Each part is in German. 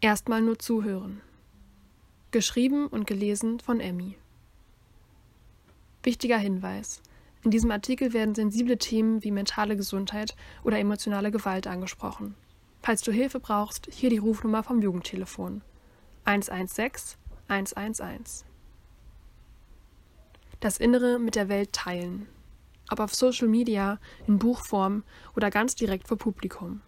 Erstmal nur zuhören. Geschrieben und gelesen von Emmy. Wichtiger Hinweis. In diesem Artikel werden sensible Themen wie mentale Gesundheit oder emotionale Gewalt angesprochen. Falls du Hilfe brauchst, hier die Rufnummer vom Jugendtelefon 116 111. Das Innere mit der Welt teilen. Ob auf Social Media, in Buchform oder ganz direkt vor Publikum.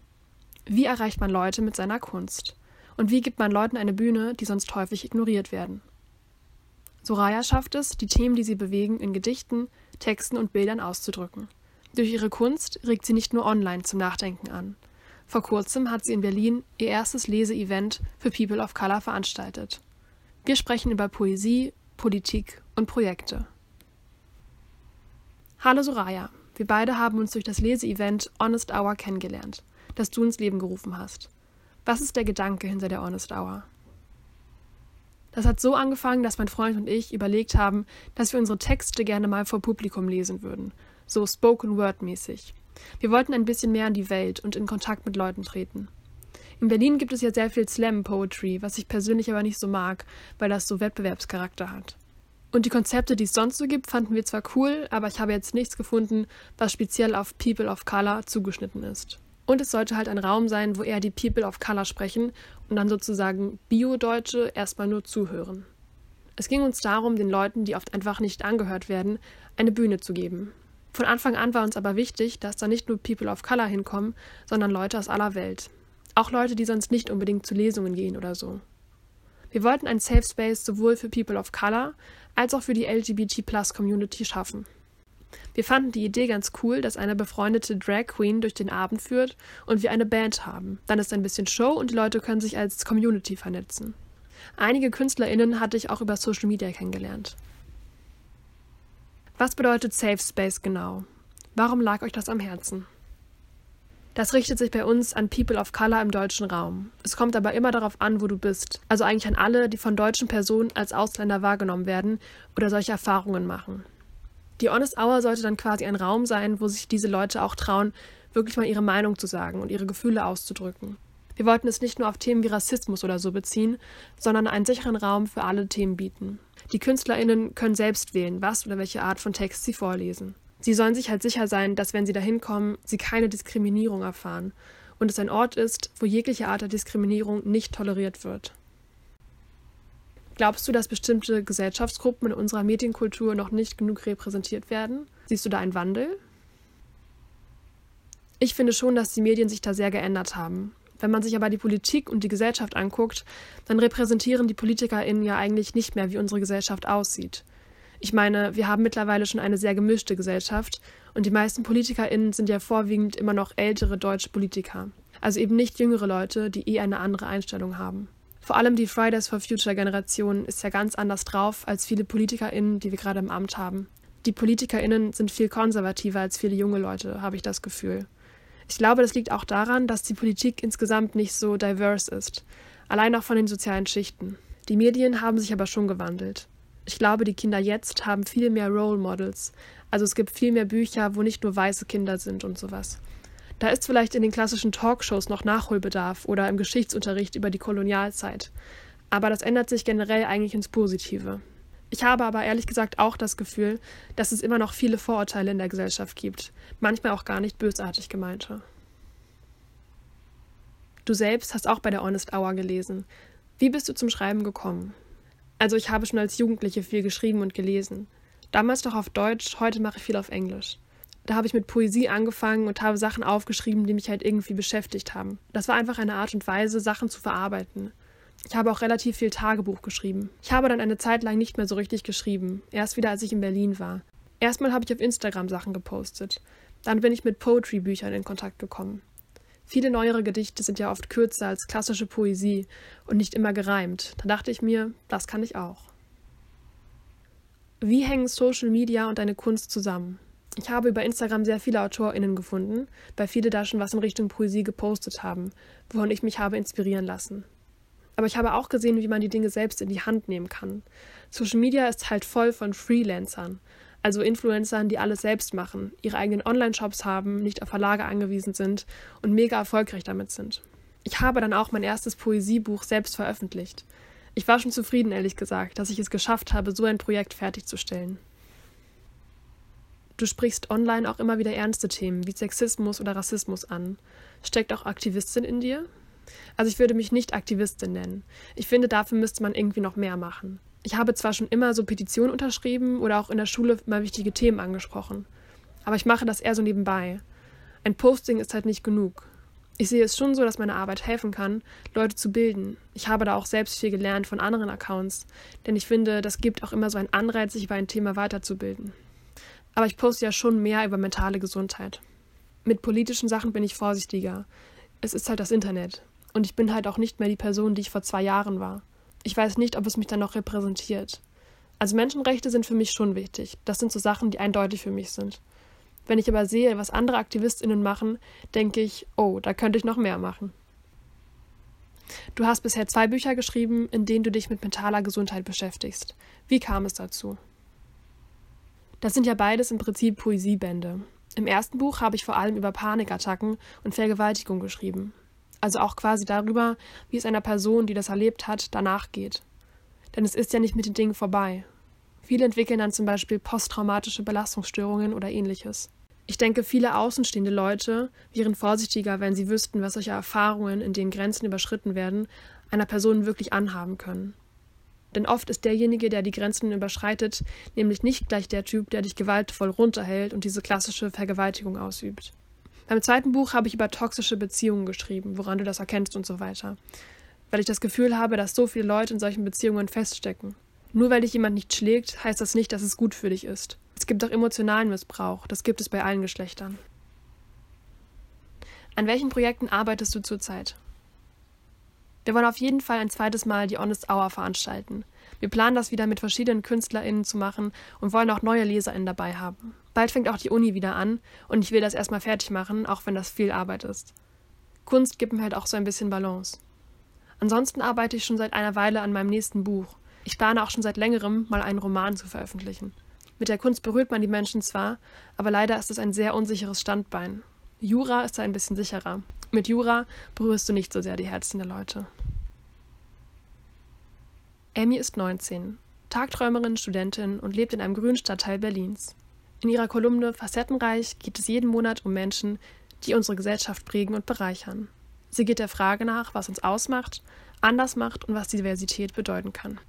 Wie erreicht man Leute mit seiner Kunst? Und wie gibt man Leuten eine Bühne, die sonst häufig ignoriert werden? Soraya schafft es, die Themen, die sie bewegen, in Gedichten, Texten und Bildern auszudrücken. Durch ihre Kunst regt sie nicht nur online zum Nachdenken an. Vor kurzem hat sie in Berlin ihr erstes Leseevent für People of Color veranstaltet. Wir sprechen über Poesie, Politik und Projekte. Hallo Soraya, wir beide haben uns durch das Leseevent Honest Hour kennengelernt, das du ins Leben gerufen hast. Was ist der Gedanke hinter der Honest Hour? Das hat so angefangen, dass mein Freund und ich überlegt haben, dass wir unsere Texte gerne mal vor Publikum lesen würden, so Spoken Word mäßig. Wir wollten ein bisschen mehr in die Welt und in Kontakt mit Leuten treten. In Berlin gibt es ja sehr viel Slam Poetry, was ich persönlich aber nicht so mag, weil das so Wettbewerbscharakter hat. Und die Konzepte, die es sonst so gibt, fanden wir zwar cool, aber ich habe jetzt nichts gefunden, was speziell auf People of Color zugeschnitten ist. Und es sollte halt ein Raum sein, wo eher die People of Color sprechen und dann sozusagen Bio-Deutsche erstmal nur zuhören. Es ging uns darum, den Leuten, die oft einfach nicht angehört werden, eine Bühne zu geben. Von Anfang an war uns aber wichtig, dass da nicht nur People of Color hinkommen, sondern Leute aus aller Welt. Auch Leute, die sonst nicht unbedingt zu Lesungen gehen oder so. Wir wollten ein Safe Space sowohl für People of Color als auch für die LGBT-Plus-Community schaffen. Wir fanden die Idee ganz cool, dass eine befreundete Drag Queen durch den Abend führt und wir eine Band haben. Dann ist ein bisschen Show und die Leute können sich als Community vernetzen. Einige KünstlerInnen hatte ich auch über Social Media kennengelernt. Was bedeutet Safe Space genau? Warum lag euch das am Herzen? Das richtet sich bei uns an People of Color im deutschen Raum. Es kommt aber immer darauf an, wo du bist. Also eigentlich an alle, die von deutschen Personen als Ausländer wahrgenommen werden oder solche Erfahrungen machen. Die Honest Hour sollte dann quasi ein Raum sein, wo sich diese Leute auch trauen, wirklich mal ihre Meinung zu sagen und ihre Gefühle auszudrücken. Wir wollten es nicht nur auf Themen wie Rassismus oder so beziehen, sondern einen sicheren Raum für alle Themen bieten. Die KünstlerInnen können selbst wählen, was oder welche Art von Text sie vorlesen. Sie sollen sich halt sicher sein, dass wenn sie dahin kommen, sie keine Diskriminierung erfahren und es ein Ort ist, wo jegliche Art der Diskriminierung nicht toleriert wird. Glaubst du, dass bestimmte Gesellschaftsgruppen in unserer Medienkultur noch nicht genug repräsentiert werden? Siehst du da einen Wandel? Ich finde schon, dass die Medien sich da sehr geändert haben. Wenn man sich aber die Politik und die Gesellschaft anguckt, dann repräsentieren die PolitikerInnen ja eigentlich nicht mehr, wie unsere Gesellschaft aussieht. Ich meine, wir haben mittlerweile schon eine sehr gemischte Gesellschaft und die meisten PolitikerInnen sind ja vorwiegend immer noch ältere deutsche Politiker. Also eben nicht jüngere Leute, die eh eine andere Einstellung haben. Vor allem die Fridays for Future Generation ist ja ganz anders drauf als viele PolitikerInnen, die wir gerade im Amt haben. Die PolitikerInnen sind viel konservativer als viele junge Leute, habe ich das Gefühl. Ich glaube, das liegt auch daran, dass die Politik insgesamt nicht so diverse ist. Allein auch von den sozialen Schichten. Die Medien haben sich aber schon gewandelt. Ich glaube, die Kinder jetzt haben viel mehr Role Models. Also es gibt viel mehr Bücher, wo nicht nur weiße Kinder sind und sowas. Da ist vielleicht in den klassischen Talkshows noch Nachholbedarf oder im Geschichtsunterricht über die Kolonialzeit. Aber das ändert sich generell eigentlich ins Positive. Ich habe aber ehrlich gesagt auch das Gefühl, dass es immer noch viele Vorurteile in der Gesellschaft gibt, manchmal auch gar nicht bösartig gemeinte. Du selbst hast auch bei der Honest Hour gelesen. Wie bist du zum Schreiben gekommen? Also ich habe schon als Jugendliche viel geschrieben und gelesen. Damals doch auf Deutsch, heute mache ich viel auf Englisch da habe ich mit Poesie angefangen und habe Sachen aufgeschrieben, die mich halt irgendwie beschäftigt haben. Das war einfach eine Art und Weise, Sachen zu verarbeiten. Ich habe auch relativ viel Tagebuch geschrieben. Ich habe dann eine Zeit lang nicht mehr so richtig geschrieben, erst wieder als ich in Berlin war. Erstmal habe ich auf Instagram Sachen gepostet. Dann bin ich mit Poetry-Büchern in Kontakt gekommen. Viele neuere Gedichte sind ja oft kürzer als klassische Poesie und nicht immer gereimt. Da dachte ich mir, das kann ich auch. Wie hängen Social Media und deine Kunst zusammen? Ich habe über Instagram sehr viele AutorInnen gefunden, weil viele da schon was in Richtung Poesie gepostet haben, wovon ich mich habe inspirieren lassen. Aber ich habe auch gesehen, wie man die Dinge selbst in die Hand nehmen kann. Social Media ist halt voll von Freelancern, also Influencern, die alles selbst machen, ihre eigenen Online-Shops haben, nicht auf Verlage angewiesen sind und mega erfolgreich damit sind. Ich habe dann auch mein erstes Poesiebuch selbst veröffentlicht. Ich war schon zufrieden, ehrlich gesagt, dass ich es geschafft habe, so ein Projekt fertigzustellen. Du sprichst online auch immer wieder ernste Themen wie Sexismus oder Rassismus an. Steckt auch Aktivistin in dir? Also ich würde mich nicht Aktivistin nennen. Ich finde, dafür müsste man irgendwie noch mehr machen. Ich habe zwar schon immer so Petitionen unterschrieben oder auch in der Schule mal wichtige Themen angesprochen, aber ich mache das eher so nebenbei. Ein Posting ist halt nicht genug. Ich sehe es schon so, dass meine Arbeit helfen kann, Leute zu bilden. Ich habe da auch selbst viel gelernt von anderen Accounts, denn ich finde, das gibt auch immer so einen Anreiz, sich über ein Thema weiterzubilden. Aber ich poste ja schon mehr über mentale Gesundheit. Mit politischen Sachen bin ich vorsichtiger. Es ist halt das Internet. Und ich bin halt auch nicht mehr die Person, die ich vor zwei Jahren war. Ich weiß nicht, ob es mich dann noch repräsentiert. Also Menschenrechte sind für mich schon wichtig. Das sind so Sachen, die eindeutig für mich sind. Wenn ich aber sehe, was andere AktivistInnen machen, denke ich, oh, da könnte ich noch mehr machen. Du hast bisher zwei Bücher geschrieben, in denen du dich mit mentaler Gesundheit beschäftigst. Wie kam es dazu? Das sind ja beides im Prinzip Poesiebände. Im ersten Buch habe ich vor allem über Panikattacken und Vergewaltigung geschrieben. Also auch quasi darüber, wie es einer Person, die das erlebt hat, danach geht. Denn es ist ja nicht mit den Dingen vorbei. Viele entwickeln dann zum Beispiel posttraumatische Belastungsstörungen oder ähnliches. Ich denke, viele außenstehende Leute wären vorsichtiger, wenn sie wüssten, was solche Erfahrungen, in denen Grenzen überschritten werden, einer Person wirklich anhaben können. Denn oft ist derjenige, der die Grenzen überschreitet, nämlich nicht gleich der Typ, der dich gewaltvoll runterhält und diese klassische Vergewaltigung ausübt. Beim zweiten Buch habe ich über toxische Beziehungen geschrieben, woran du das erkennst und so weiter. Weil ich das Gefühl habe, dass so viele Leute in solchen Beziehungen feststecken. Nur weil dich jemand nicht schlägt, heißt das nicht, dass es gut für dich ist. Es gibt auch emotionalen Missbrauch, das gibt es bei allen Geschlechtern. An welchen Projekten arbeitest du zurzeit? Wir wollen auf jeden Fall ein zweites Mal die Honest Hour veranstalten. Wir planen das wieder mit verschiedenen KünstlerInnen zu machen und wollen auch neue LeserInnen dabei haben. Bald fängt auch die Uni wieder an und ich will das erstmal fertig machen, auch wenn das viel Arbeit ist. Kunst gibt mir halt auch so ein bisschen Balance. Ansonsten arbeite ich schon seit einer Weile an meinem nächsten Buch. Ich plane auch schon seit längerem, mal einen Roman zu veröffentlichen. Mit der Kunst berührt man die Menschen zwar, aber leider ist es ein sehr unsicheres Standbein. Jura ist da ein bisschen sicherer. Mit Jura berührst du nicht so sehr die Herzen der Leute. Amy ist 19, Tagträumerin, Studentin und lebt in einem grünen Stadtteil Berlins. In ihrer Kolumne Facettenreich geht es jeden Monat um Menschen, die unsere Gesellschaft prägen und bereichern. Sie geht der Frage nach, was uns ausmacht, anders macht und was Diversität bedeuten kann.